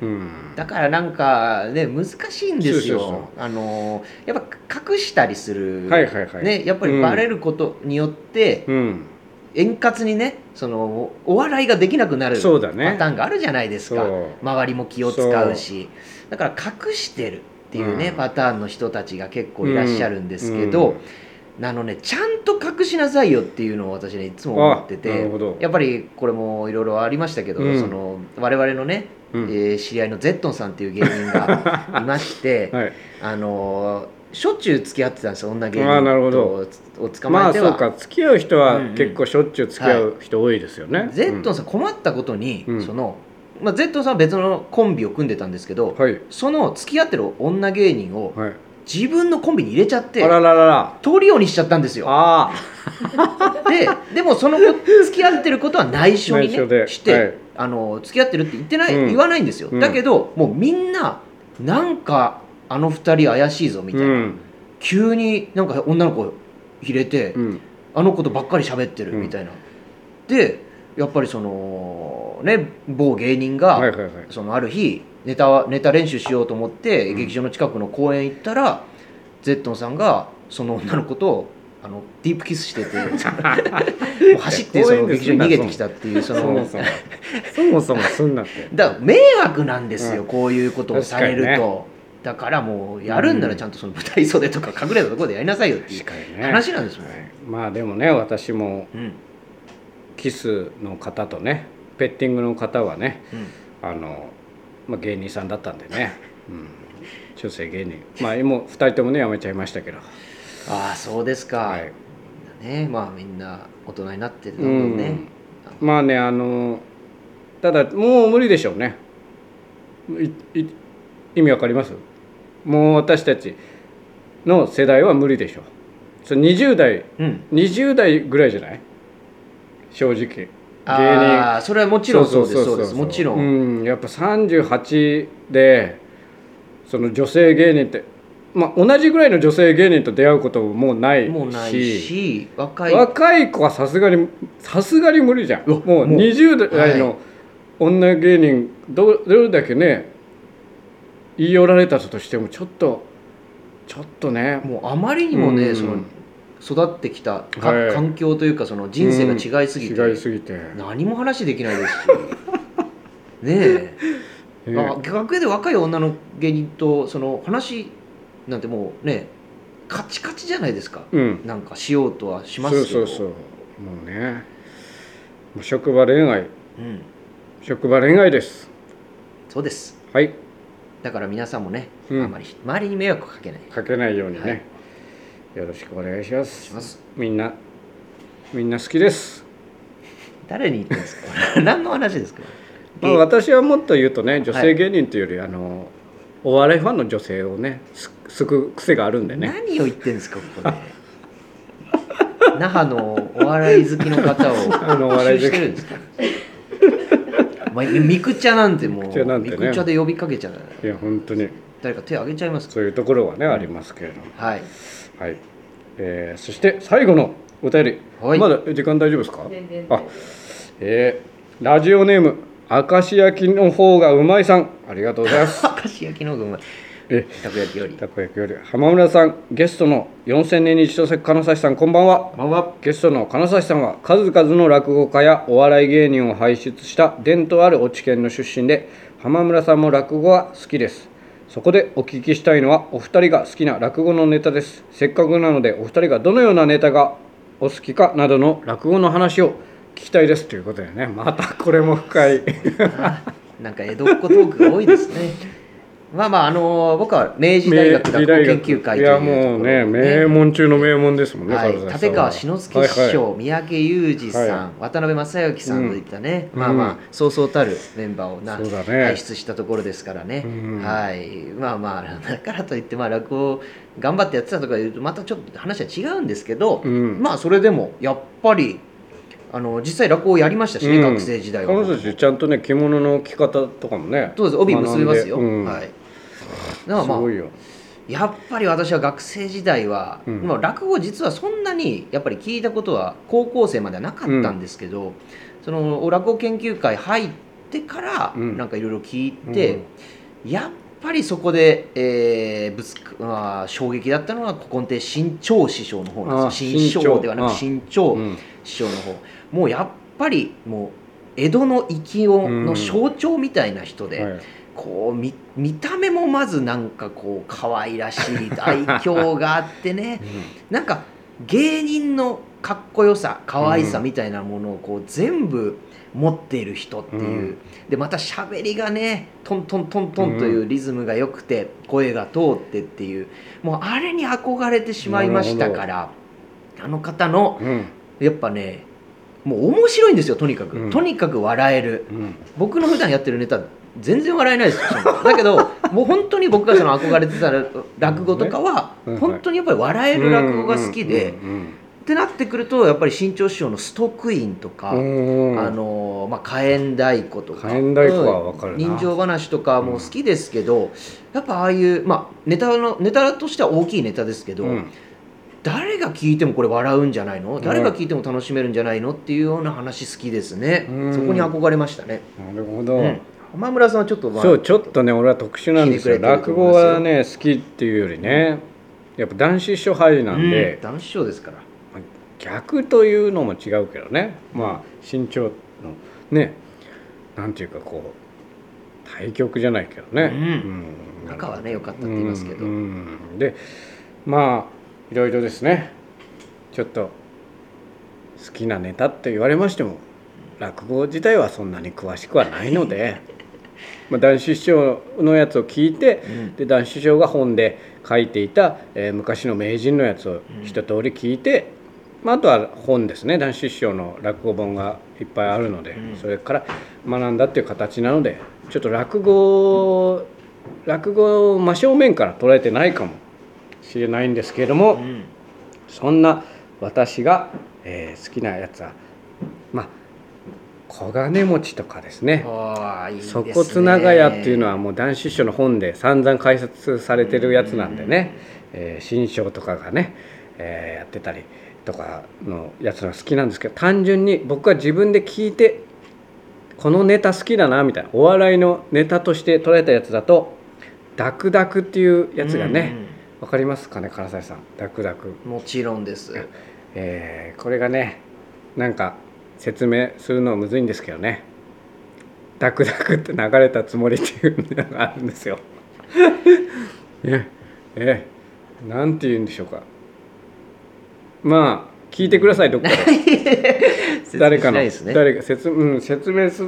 うん。だからなんかね難しいんですよ。あのやっぱ隠したりする、はいはいはい。ね、やっぱりバレることによって、うん円滑にねそのお笑いができなくなるそうだね。パターンがあるじゃないですか、そう。周りも気を使うし。だから隠してるっていうね、うん。パターンの人たちが結構いらっしゃるんですけど、うん。あのねちゃんと隠しなさいよっていうのを私ねいつも思っててやっぱりこれもいろいろありましたけど、うん。その我々のね、うん。えー知り合いのゼットンさんっていう芸人がいまして、はい。あのーしょっちゅう付き合ってたんですよ女芸人あーなるほど。とを捕まえては、まあそうか。付き合う人はうんうん。結構しょっちゅう付き合う人多いですよね、ゼットンさん困ったことに、うん。その、まあ、ゼットンさんは別のコンビを組んでたんですけど、はい。その付き合ってる女芸人をはい。自分のコンビに入れちゃってあらららら。トリオにしちゃったんですよ。あででもその子付き合ってることは内緒に、ね、して、はい。あの付き合ってるって言ってない、うん。言わないんですよ、うん。だけどもうみんななんかあの二人怪しいぞみたいな、うん。急になんか女の子入れて、うん。あの子とばっかり喋ってるみたいな、でやっぱりそのね某芸人が、そのある日ネタネタ練習しようと思って、うん。劇場の近くの公園行ったらゼットンさんがその女の子とあのディープキスしてて 走ってその劇場に逃げてきたっていうそのそもそも。そんなって。だから迷惑なんですよ、うん。こういうことをされると、だからもうやるんならちゃんとその舞台袖とか隠れたところでやりなさいよっていう話なんですもん、はい。まあでもね私もうん。キスの方とねペッティングの方はねうん。あの、まあ、芸人さんだったんでね、うん、女性芸人。まあもう2人ともね辞めちゃいましたけど。ああそうですか、はい。ねまあみんな大人になってるうどんどんね、ん。まあねあのただもう無理でしょうね。意味わかります？もう私たちの世代は無理でしょう。それ20代うん。20代ぐらいじゃない？正直。芸人。ああそれはもちろんそうですそうです。もちろん、うん、やっぱ38でその女性芸人って、まあ、同じぐらいの女性芸人と出会うことももうないし。もうないし若い。若い子はさすがにさすがに無理じゃん。もうもう。20代はの女芸人どどれだけね言い寄られたとしてもちょっとちょっとねもうあまりにもね、うん。その育ってきたか、はい。環境というかその人生が違いすぎて、うん。違いすぎて、何も話できないですし。ねえ、ねあ学園で若い女の芸人とその話なんてもうねカチカチじゃないですか。うん。なんかしようとはしますけど。そうそうそう。もうね。職場恋愛。うん、職場恋愛です。そうです。はいだから皆さんもね、うん。あまり周りに迷惑かけない。かけないようにね、はい。よろしくお願いします。みんなみんな好きです、誰に言ってんですか？何の話ですか？まあ、私はもっと言うとね女性芸人というより、あのお笑いファンの女性をねすすく癖があるんでね。何を言ってんですかここで。那覇のお笑い好きの方を募集してるんですか？まあ、ミクチャなんてもうミクチャなんてね。ミクチャで呼びかけちゃう。いや本当に。誰か手挙げちゃいます。かそういうところはね、ありますけれども。はい。はい、えーそして最後のお便り、はい。まだ時間大丈夫ですか？全然あえーラジオネーム明石焼きの方がうまいさん。ありがとうございます。明石焼きの方がうまい。えたこ焼きより。たこ焼きより。浜村さんゲストの4000年に一度関金指さんこんばんは。まあまゲストの金指さんは数々の落語家やお笑い芸人を輩出した伝統ある落研の出身で浜村さんも落語は好きです。そこでお聞きしたいのはお二人が好きな落語のネタです。せっかくなのでお二人がどのようなネタがお好きかなどの落語の話を聞きたいです。ということでね。またこれも深い。あ なんか江戸っ子トークが多いですねまあまああの僕は明治大学落語研究会というもうね名門中の名門ですもんね、はい。立川志の輔師匠、三宅裕二さん、はい渡辺正行さんといったね、うん。まあまあそうそうたるメンバーをな、輩出したところですからね、うん。はい。まあまあだからといってまあ落語を頑張ってやってたとかいうとまたちょっと話は違うんですけど、うん。まあそれでもやっぱりあの実際落語をやりましたしね、うん。学生時代は。彼女たちちゃんとね着物の着方とかもねそうです。帯結びますよ、うん。はい。だからまあすごいよ。やっぱり私は学生時代は、うん。まあ落語実はそんなにやっぱり聞いたことは高校生まではなかったんですけど、その落語研究会入ってからうん。なんかいろいろ聞いて、やっぱりそこで、えーぶつあ、衝撃だったのは古今亭新潮師匠の方なんです新潮。ではなく新新潮うん。師匠の方、もうやっぱりもう江戸の勢いの象徴みたいな人で、はい。こう見見た目もまずなんかこう可愛らしい 愛嬌があってね。なんか芸人のかっこよさ可愛さみたいなものをこう全部持っている人っていう、うん。でまた喋りがねトントントントンというリズムが良くて、声が通ってっていう。もうあれに憧れてしまいましたからあの方のうん。やっぱねもう面白いんですよとにかく、うん。とにかく笑える。うん。僕の普段やってるネタ全然笑えないですよ。だけどもう本当に僕がその憧れてた落語とかは本当にやっぱり笑える落語が好きで、うん。ってなってくるとやっぱり新潮師匠のストックインとか、あのまあ、火炎太鼓とか火炎太鼓はわかるな。人情話とかも好きですけど、やっぱああいう、まあ、ネタのネタとしては大きいネタですけど、うん誰が聞いてもこれ笑うんじゃないの？誰が聞いても楽しめるんじゃないの？っていうような話好きですね、うん。そこに憧れましたね、なるほど、うん。浜村さんはちょっと、まあ、そうちょっとね俺は特殊なんですよ。落語はね好きっていうよりねやっぱ男子師匠俳優なんで、うん、男子賞ですから。逆というのも違うけどね。まあ身長のねなんていうかこう対局じゃないけどね、うん。うん。仲はね良かったって言いますけど、うん。うん。でまあいろいろですね。ちょっと好きなネタって言われましても落語自体はそんなに詳しくはないので まあ男子師匠のやつを聞いて、うん。で男子師匠が本で書いていた、えー昔の名人のやつを一通り聞いて、まあ、あとは本ですね。男子師匠の落語本がいっぱいあるので、うん。それから学んだっていう形なのでちょっと落語落語を真正面から捉えてないかもしれないんですけれども、うんそんな私が、えー好きなやつはまあ小金持ちとかですね。粗骨長屋っていうのはもう男子師匠の本で散々解説されてるやつなんでね、えー新章とかがね、えーやってたりとかのやつが好きなんですけど単純に僕は自分で聞いてこのネタ好きだなみたいなお笑いのネタとして捉えたやつだと「ダクダク」っていうやつがね、わかりますかね唐沢さん。ダクダク。うんもちろんです。えーこれがねなんか説明するのはむずいんですけどね。ダクダクって流れたつもりっていうのがあるんですよ。ええなんて言うんでしょうか。まあ聞いてくださいどっかで。誰かの。誰か説,、うん、説明す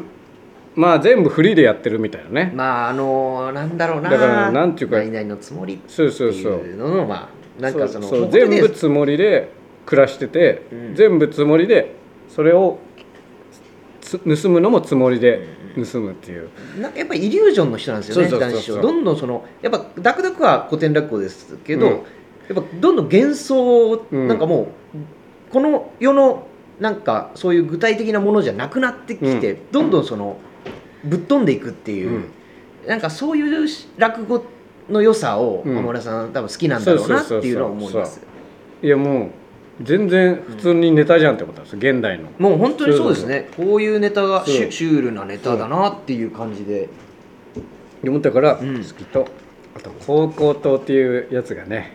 まあ全部フリーでやってるみたいなね。まああのなんだろうな。だからなんていうか何々のつもりってそうそうそういう。ののまあなんかそのそう全部つもりで暮らしてて、うん。全部つもりでそれをつ盗むのもつもりで盗むっていう、なやっぱりイリュージョンの人なんですよね男子師匠どんどんそのやっぱダクダクは古典落語ですけど、うん。やっぱどんどん幻想を、うんなんかもうこの世のなんかそういう具体的なものじゃなくなってきて、どんどんそのぶっ飛んでいくっていう、うん。なんかそういう落語の良さをうん。浜村さん多分好きなんだろうなっていうのは思います。いやもう全然普通にネタじゃんってことです現代の。もう本当にそうですね。こういうネタがシュシュールなネタだなっていう感じで。で思ったから好うん。きと、あと高校党っていうやつがね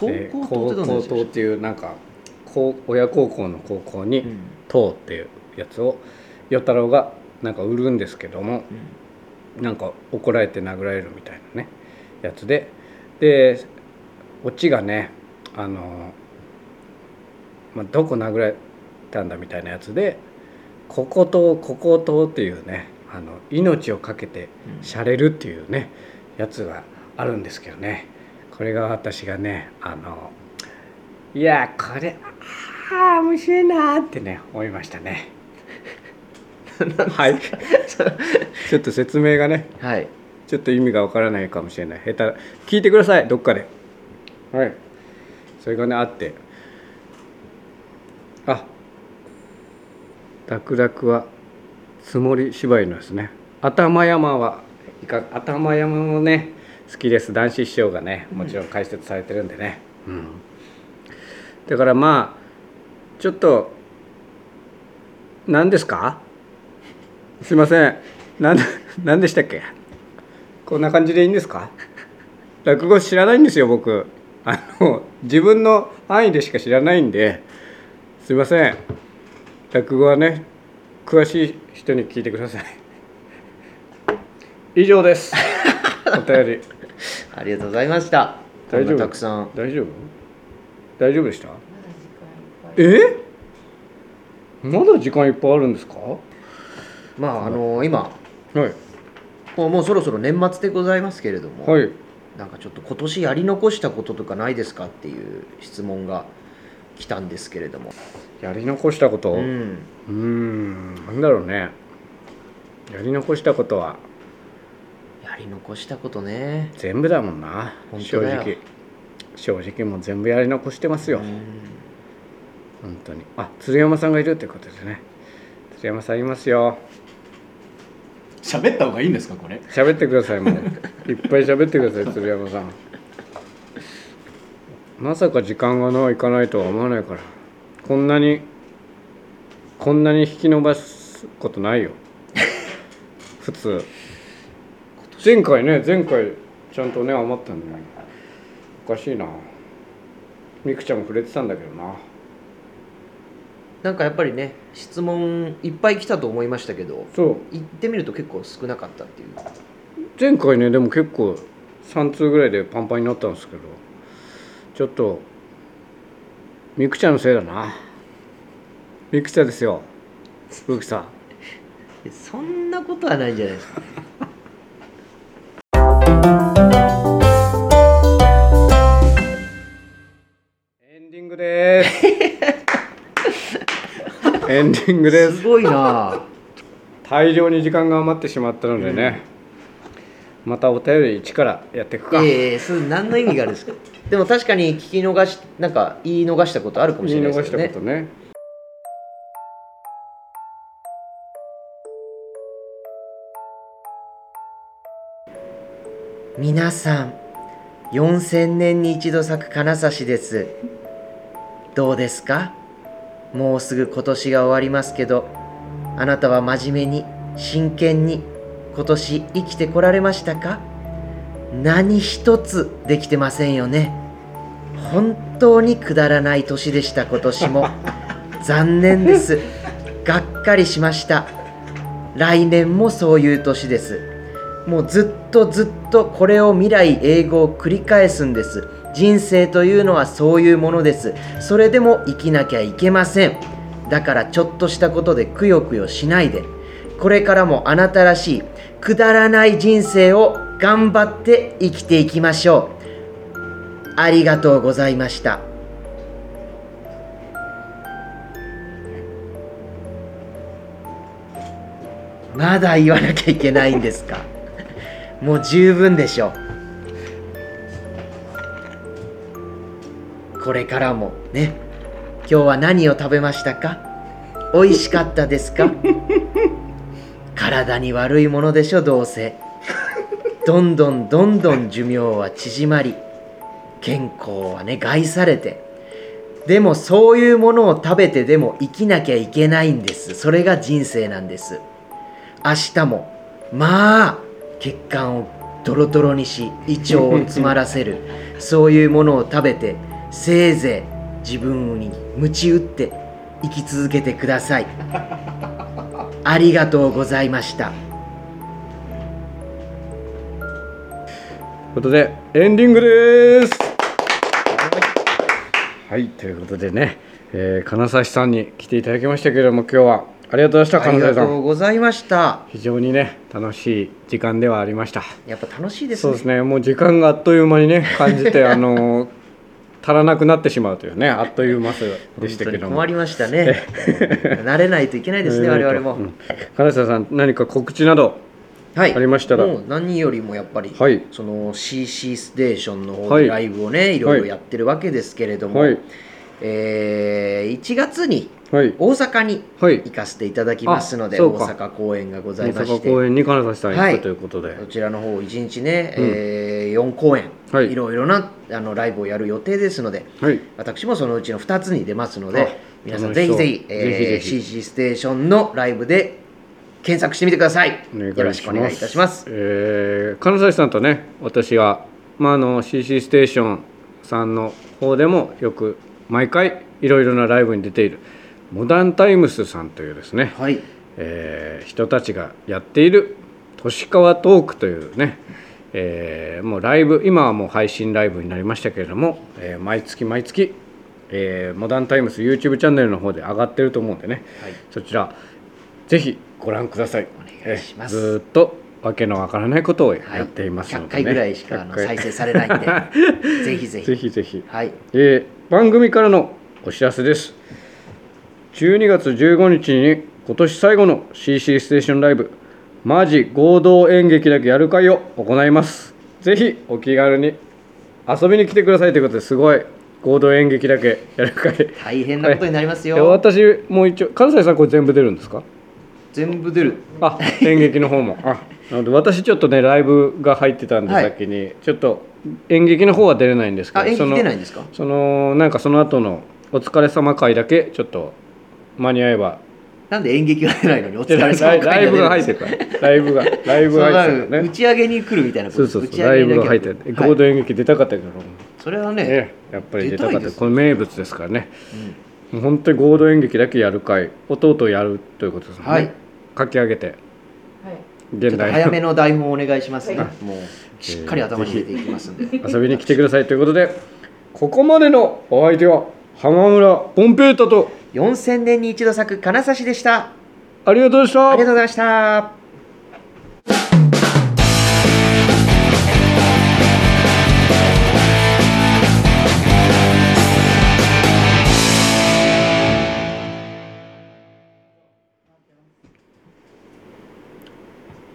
高えー校党っていうなんか高親孝行の高校に党っていうやつを与太郎がなんか売るんですけども、なんか怒られて殴られるみたいなねやつで。でオチがねあの、まあ、どこ殴られたんだみたいなやつで「こことここと」っていうねあの命を懸けてしゃれるっていうねやつがあるんですけどね。これが私がねあのいやこれああ面白いなってね思いましたね。はい。ちょっと説明がねはい。ちょっと意味がわからないかもしれない。下手聞いてくださいどっかで。はい。それがねあって。あ。ダクダクはつもり芝居のですね。頭山はいか頭山もね好きです。男子師匠がねもちろん解説されてるんでね、うん、だからまあちょっと何ですかすいません。なん何でしたっけ？こんな感じでいいんですか？落語知らないんですよ僕。あの自分の範囲でしか知らないんで。すいません。落語はね詳しい人に聞いてください。以上です。お便り。ありがとうございました。大丈夫？たくさん。大丈夫？大丈夫でした？え？まだ時間いっぱいあるんですか？はまああの今い。もうもうそろそろ年末でございますけれども、はい。なんかちょっと今年やり残したこととかないですかっていう質問が来たんですけれども、やり残したこと？う、うんーん。なんだろうね。やり残したことは？やり残したことね。全部だもんな。正直。正直もう全部やり残してますよ、うん。本当に。あ鶴山さんがいるってことですね。鶴山さんいますよ喋った方がいいんですかこれ？喋ってくださいもう。いっぱい喋ってください鶴山さん。まさか時間がないかないとは思わないから。こんなにこんなに引き伸ばすことないよ。普通。前回ね前回ちゃんとね余ったんだよおかしいな。みくちゃんも触れてたんだけどな。なんかやっぱりね質問いっぱい来たと思いましたけどそう。行ってみると結構少なかったっていう。前回ねでも結構3通ぐらいでパンパンになったんですけどちょっとみくちゃんのせいだな。みくちゃんですよ。ブキさん。えそんなことはないんじゃないですか。エエンディングです。すごいな。大量に時間が余ってしまったのでね、またお便り一からやっていくか、ええそれ何の意味があるんですか？でも確かに聞き逃しなんか言い逃したことあるかもし言いれないですけどね。逃したことね皆さん4000年に一度咲く金指です。どうですか？もうすぐ今年が終わりますけどあなたは真面目に真剣に今年生きてこられましたか？何一つできてませんよね。本当にくだらない年でした今年も。残念です。がっかりしました。来年もそういう年です。もうずっとずっとこれを未来英語を繰り返すんです人生というのはそういうものです。それでも生きなきゃいけません。だからちょっとしたことでくよくよしないで。これからもあなたらしいくだらない人生を頑張って生きていきましょう。ありがとうございました。まだ言わなきゃいけないんですか？もう十分でしょう。これからもね。今日は何を食べましたか？美味しかったですか？体に悪いものでしょどうせ。どんどんどんどん寿命は縮まり健康はね害されて。でもそういうものを食べてでも生きなきゃいけないんです。それが人生なんです。明日もまあ血管をドロドロにし胃腸を詰まらせる。そういうものを食べてせいぜい自分に鞭打って生き続けてください。ありがとうございました。ということでエンディングです。はい。ということでね、えー金指さんに来ていただきましたけれども今日は。ありがとうございましたありが金指さとうん。ございました非常にね楽しい時間ではありましたやっぱ楽しいですねそうですねもう時間があっという間にね感じてあの足らなくなってしまうというねあっという間でしたけど困りましたね。慣れないといけないですね我々も、うん。金指さん何か告知などはい。ありましたら。もう何よりもやっぱり、はい。その CC ステーションの方はい。でライブをね、い、ろいろやってるわけですけれども、はい。えー1月にはい。大阪にはい。行かせていただきますので、大阪公演がござ大いまして。阪公演に金指さん行はいくということで、こちらの方1日ね、うんえ4公演、はい。いろいろなあのライブをやる予定ですのではい。私もそのうちの2つに出ますのあで皆さんぜひぜひぜひぜひ。CC ステーションのライブで検索してみてください。よろしくお願いいたします。えー金指さんとね私が、まあ、あの CC ステーションさんの方でもよく毎回いろいろなライブに出ているモダンタイムスさんというですね、はい。えー人たちがやっている都市川トークというね、えーもうライブ今はもう配信ライブになりましたけれども、えー毎月毎月、ええーモダンタイムス YouTube チャンネルの方で上がってると思うんでね、はい。そちらぜひご覧ください。お願いします。えーずーっとわけのわからないことをやっていますの100で、ね。回ぐらいしかあの100回。再生されないんで。ぜひぜひ。ぜひぜひ。はい。えー番組からのお知らせです。12月15日に今年最後の CC ステーションライブマジ合同演劇だけやる会を行います。ぜひお気軽に遊びに来てくださいということですごい合同演劇だけやる会大変なことになりますよ、い。や私も一応関西さんこれ全部出るんですか？全部出る。あ演劇の方も。あなので私ちょっとねライブが入ってたんで、はい。先にちょっと演劇の方は出れないんですけどあ演その劇出ないんですか？そのなんかその後のお疲れ様会だけちょっと間に合えばなんで演劇が出ないのにお疲ライれ様ライブが入ってるからライブがライブが入ってるからね打ち上げに来るみたいなことそうそうそうライブが入ってるはい。合同演劇出たかったけど、それはね、ねやっぱり出たかっ出たこれ名物ですからね、本当に合同演劇だけやる会弟やるということですね、はい。書き上げて。はい。ちょっと現代早めの台本お願いしますね、はい。もうしっかり頭に入れていきますんで、遊びに来てくださいということでここまでのお相手は浜村ポンペータと。4000年に一度咲く金指でした。ありがとうございました。ありがとうございました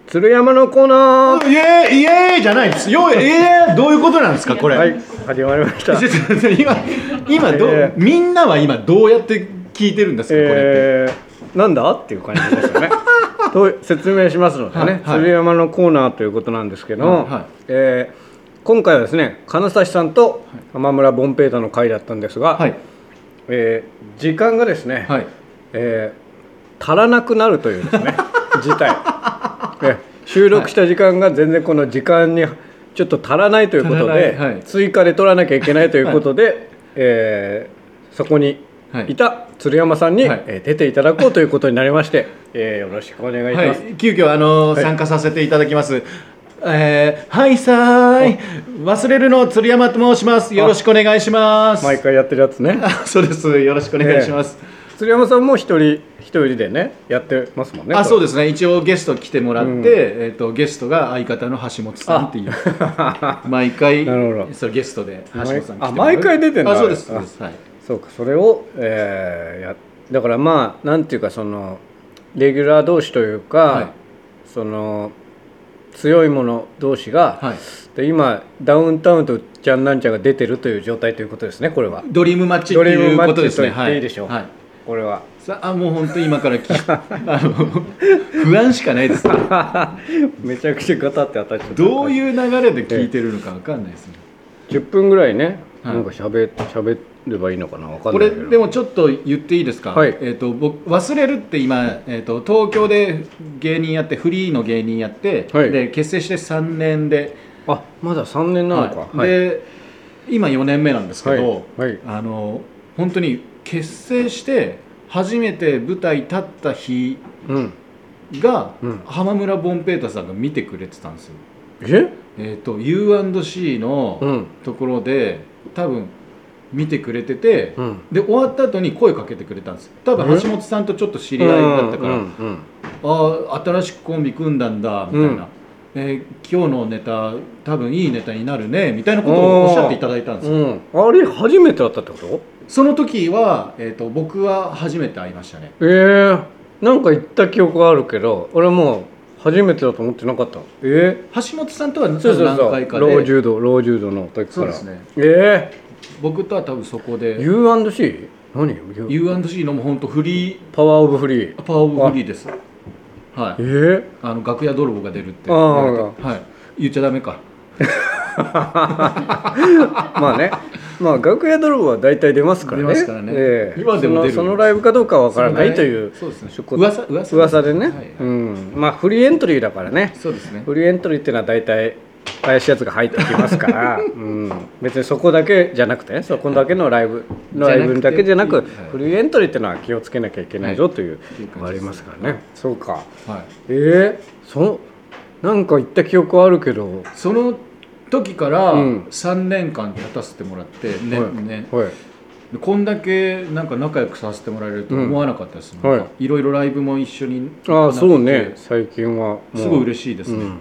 鶴山のコーナー。イエーイイエーイじゃないです。よえー、どういうことなんですかこれ、はい始まりました。今今どう、えー。みんなは今どうやって聞いてるんですか、これって。えー、なんだっていう感じですよね。と説明しますのでね、はいはい。鶴山のコーナーということなんですけど、はいはい。えー今回はですね金指さんと浜村ボンペータの会だったんですが、はい。えー時間がですね、はい。えー足らなくなるというですね事態、え収録した時間が全然この時間にちょっと足らないということで、はい。追加で取らなきゃいけないということで、えーそこにはい。いた鶴山さんに、はい。えー出ていただこうということになりまして、えーよろしくお願いします。はい、急遽あの、はい。参加させていただきます。えー、はいさーい。忘れるの鶴山と申します。よろしくお願いします。毎回やってるやつね。あ そうです。よろしくお願いします、鶴山さんも一人一人でねやってますもんね。あそうでですね。一応ゲスト来てもらって、うん。えー、とゲストが相方の橋本さんっていう毎回 なるほど。それゲストで橋本さんあ毎回出てんだ。あそうですあそうです。はい。そうかそれを、えーやだからまあなんていうかそのレギュラー同士というか、はい。その強い者同士が、はい。で今ダウンタウンとジャンナンちゃんが出てるという状態ということですねこれは。ドリームマッチってドリーいうことですね。と言っていいでしょう。はい。これはさあもう本当に今からきあの不安しかないです。ね めちゃくちゃガタって当たっちゃった。どういう流れで聞いてるのかわかんないですね。10分ぐらいね、はい。なんかしゃべ喋ればいいのかなわかんこれないけど。でもちょっと言っていいですか、はい。えー、と僕忘れるって今、えー、と東京で芸人やってフリーの芸人やって、はい。で結成して3年で,、あまだ3年なのか、はい。で今4年目なんですけど、あの本当に結成して初めて舞台立った日うん。が、うん。浜村ボンペータさんが見てくれてたんですよ。え？えー、と U&C のうん。ところで多分見てくれてて、うん。で終わった後に声かけてくれたんです多分え？橋本さんとちょっと知り合いだったから、うんうんああ新しくコンビ組んだんだみたいな、うん。えー今日のネタ多分いいネタになるねみたいなことをおっしゃっていただいたんですよ、うん、あれ初めてだったってこと？その時は、えー、と僕は初めて会いましたね。えー、なんか言った記憶があるけど俺もう初めてだと思ってなかったえ橋本さんとはー、そうそう何そう。回かで柔道ロー柔道の時から。そうですね。え僕とは多分そこー、で U&C? 何？U&C のもう本当フリー。パワーオブフリー。パワーオブフリーです。はい。えー、あの楽屋泥棒が出るって。はい。言っちゃダメか。まあねまあ楽屋泥棒は大体出ますからね。出ますからね。ええ。今でも出る。そのライブかどうかはわからないというそうですね。噂噂噂でね、はいうん。まあフリーエントリーだからね。そうですね。フリーエントリーっていうのは大体怪しいやつが入ってきますから、うん、別にそこだけじゃなくてねそこだけのライブのライブだけじゃなくはい。フリーエントリーっていうのは気をつけなきゃいけないぞはいというのがありますからね。そうか。はい。えー、そなんか言った記憶あるけど。その時からうん。3年間立たせてもらってね,、はい。ね。はい。でこんだけなんか仲良くさせてもらえると思わなかったです、うん。なんかいろいろライブも一緒にああそうね。最近はすごい嬉しいですね、うん。は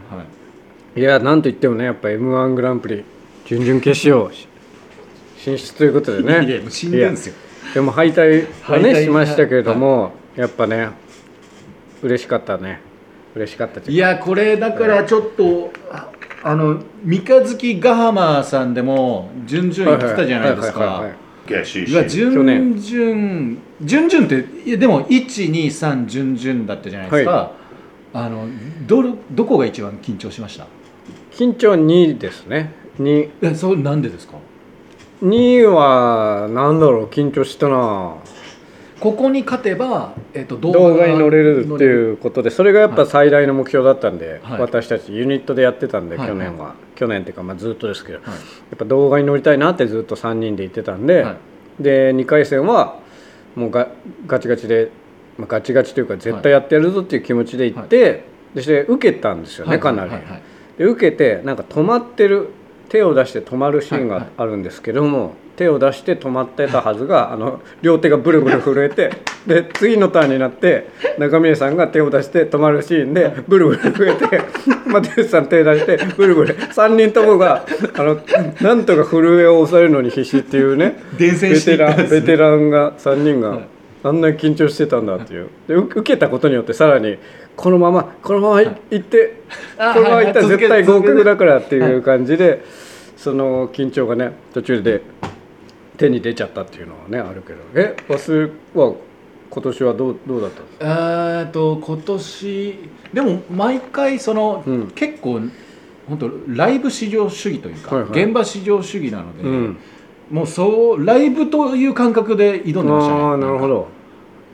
い。いやなんといってもねやっぱ m 1グランプリ準々決勝 進出ということでね。いやもう死んでんすよ。でも敗退はねしましたけれども、やっぱね嬉しかったね。嬉しかったといやこれだからちょっとああの三日月ヶ浜さんでも準々行ってたじゃないですか。はいはいはいはいい。や準々準々っていやでも123準々だったじゃないですか、あのどれどこが一番緊張しました？緊張2ですね。2, えそれなんでですか？2はなんだろう緊張したなここに勝てば、えっと動動画に乗れるってういうことでそれがやっぱ最大の目標だったんで、はい。私たちユニットでやってたんで、はい。去年は。去年っていうかまあずっとですけど、はい。やっぱ動画に乗りたいなってずっと3人で言ってたんで、はい。で2回戦はもうがガチガチで、まあ、ガチガチというか絶対やってやるぞっていう気持ちで行って、でして受けたんですよね、はい。かなり。はい。はい。で受けてなんか止まってる手を出して止まるシーンはい。はい。があるんですけども、手を出して止まってたはずがあの両手がブルブル震えてで次のターンになって中峰さんが手を出して止まるシーンでブルブル震えて又吉さん手出してブルブル。3人ともがあのなんとか震えを抑えるのに必死っていうね伝染ベしていったんですね。テランベテランが3人がはい。あんなに緊張してたんだっていう。で受受けたことによってさらにこのままこのままい行ってあこのまま行ったらはいはい絶対合格だからってはい。いう感じでその緊張がね途中で手に出ちゃったっていうのはねあるけど。え忘れは今年はどうどうだったんですか？えーっと今年でも毎回その、うん。結構本当ライブ至上主義というか、はいはい。現場至上主義なので、うん。もうそうライブという感覚で挑んでましたね。ああなるほど。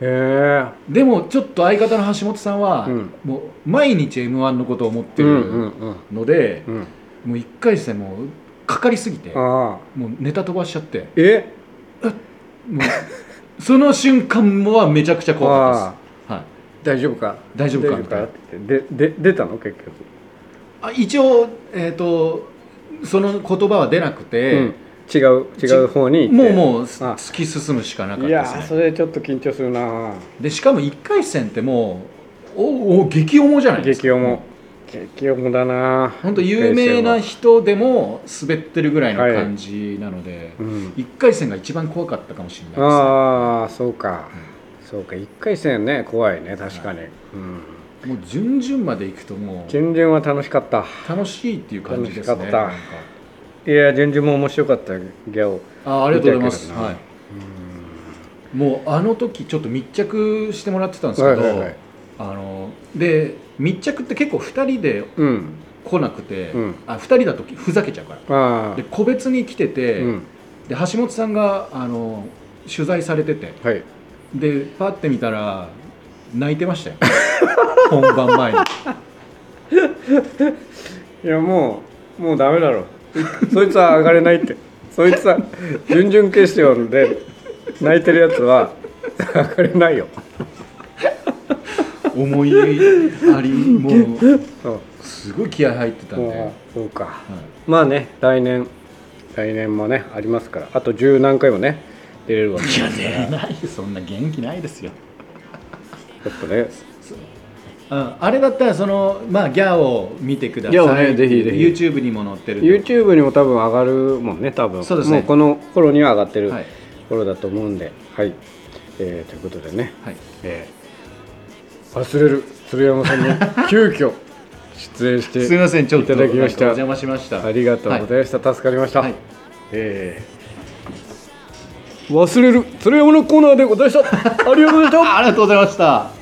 へえでもちょっと相方の橋本さんは、うん。もう毎日 m 1のことを思ってうんうるんうん。ので、うん。もう1回戦もうかかりすぎてもうネタ飛ばしちゃって。え？もう その瞬間もはめちゃくちゃ怖かったです、はい、大丈夫か？大丈夫か？みたでで出たの？結局。あ一応えっ、とその言葉は出なくて、うん。違う違う方にもうもうあ突き進むしかなかったいやですね。ーそれちょっと緊張するなでしかも1回戦ってもうおお激重じゃないですか。激重激重だな。本当有名な人でも滑ってるぐらいの感じなので、うん。1回戦が一番怖かったかもしれないですね。ああそうか。そうか。1回戦ね怖いね確かに、うん。もう準々まで行くともう準々は楽しかった。楽しいっていう感じですね楽しかった。いや準々も面白かったギャオ。あありがとうございます、はい、もうあの時ちょっと密着してもらってたんですけど、はいはいはい。あので密着って結構2人でうん。来なくて、うん。あ2人だとふざけちゃうから。で個別に来てて、うん。で橋本さんがあの取材されててはい。でパッて見たら泣いてましたよ。本番前に。いやもうもうダメだろ。そいつは上がれないって。そいつは準々決勝で泣いてるやつは上がれないよ思いありもすごい気合入ってたんで、そうか。まあね来年来年もねありますから。あと十何回もね出れるわけですから。いや出ないそんな元気ないですよ。ちょっとね。うんあれだったらそのまあギャオを見てください。ギャオねぜひぜひ。YouTube にも載ってると。YouTube にも多分上がるもんね多分。そうですね。もうこの頃には上がってるはい。頃だと思うんで。はい、えーということでね、はい。えー忘れる。鶴山さんに 急遽出演してすみませんちょっといただきました。お邪魔しました。ありがとうございました、助かりました、はい。えー忘れる鶴山のコーナーでございました。ありがとうございました。ありがとうございました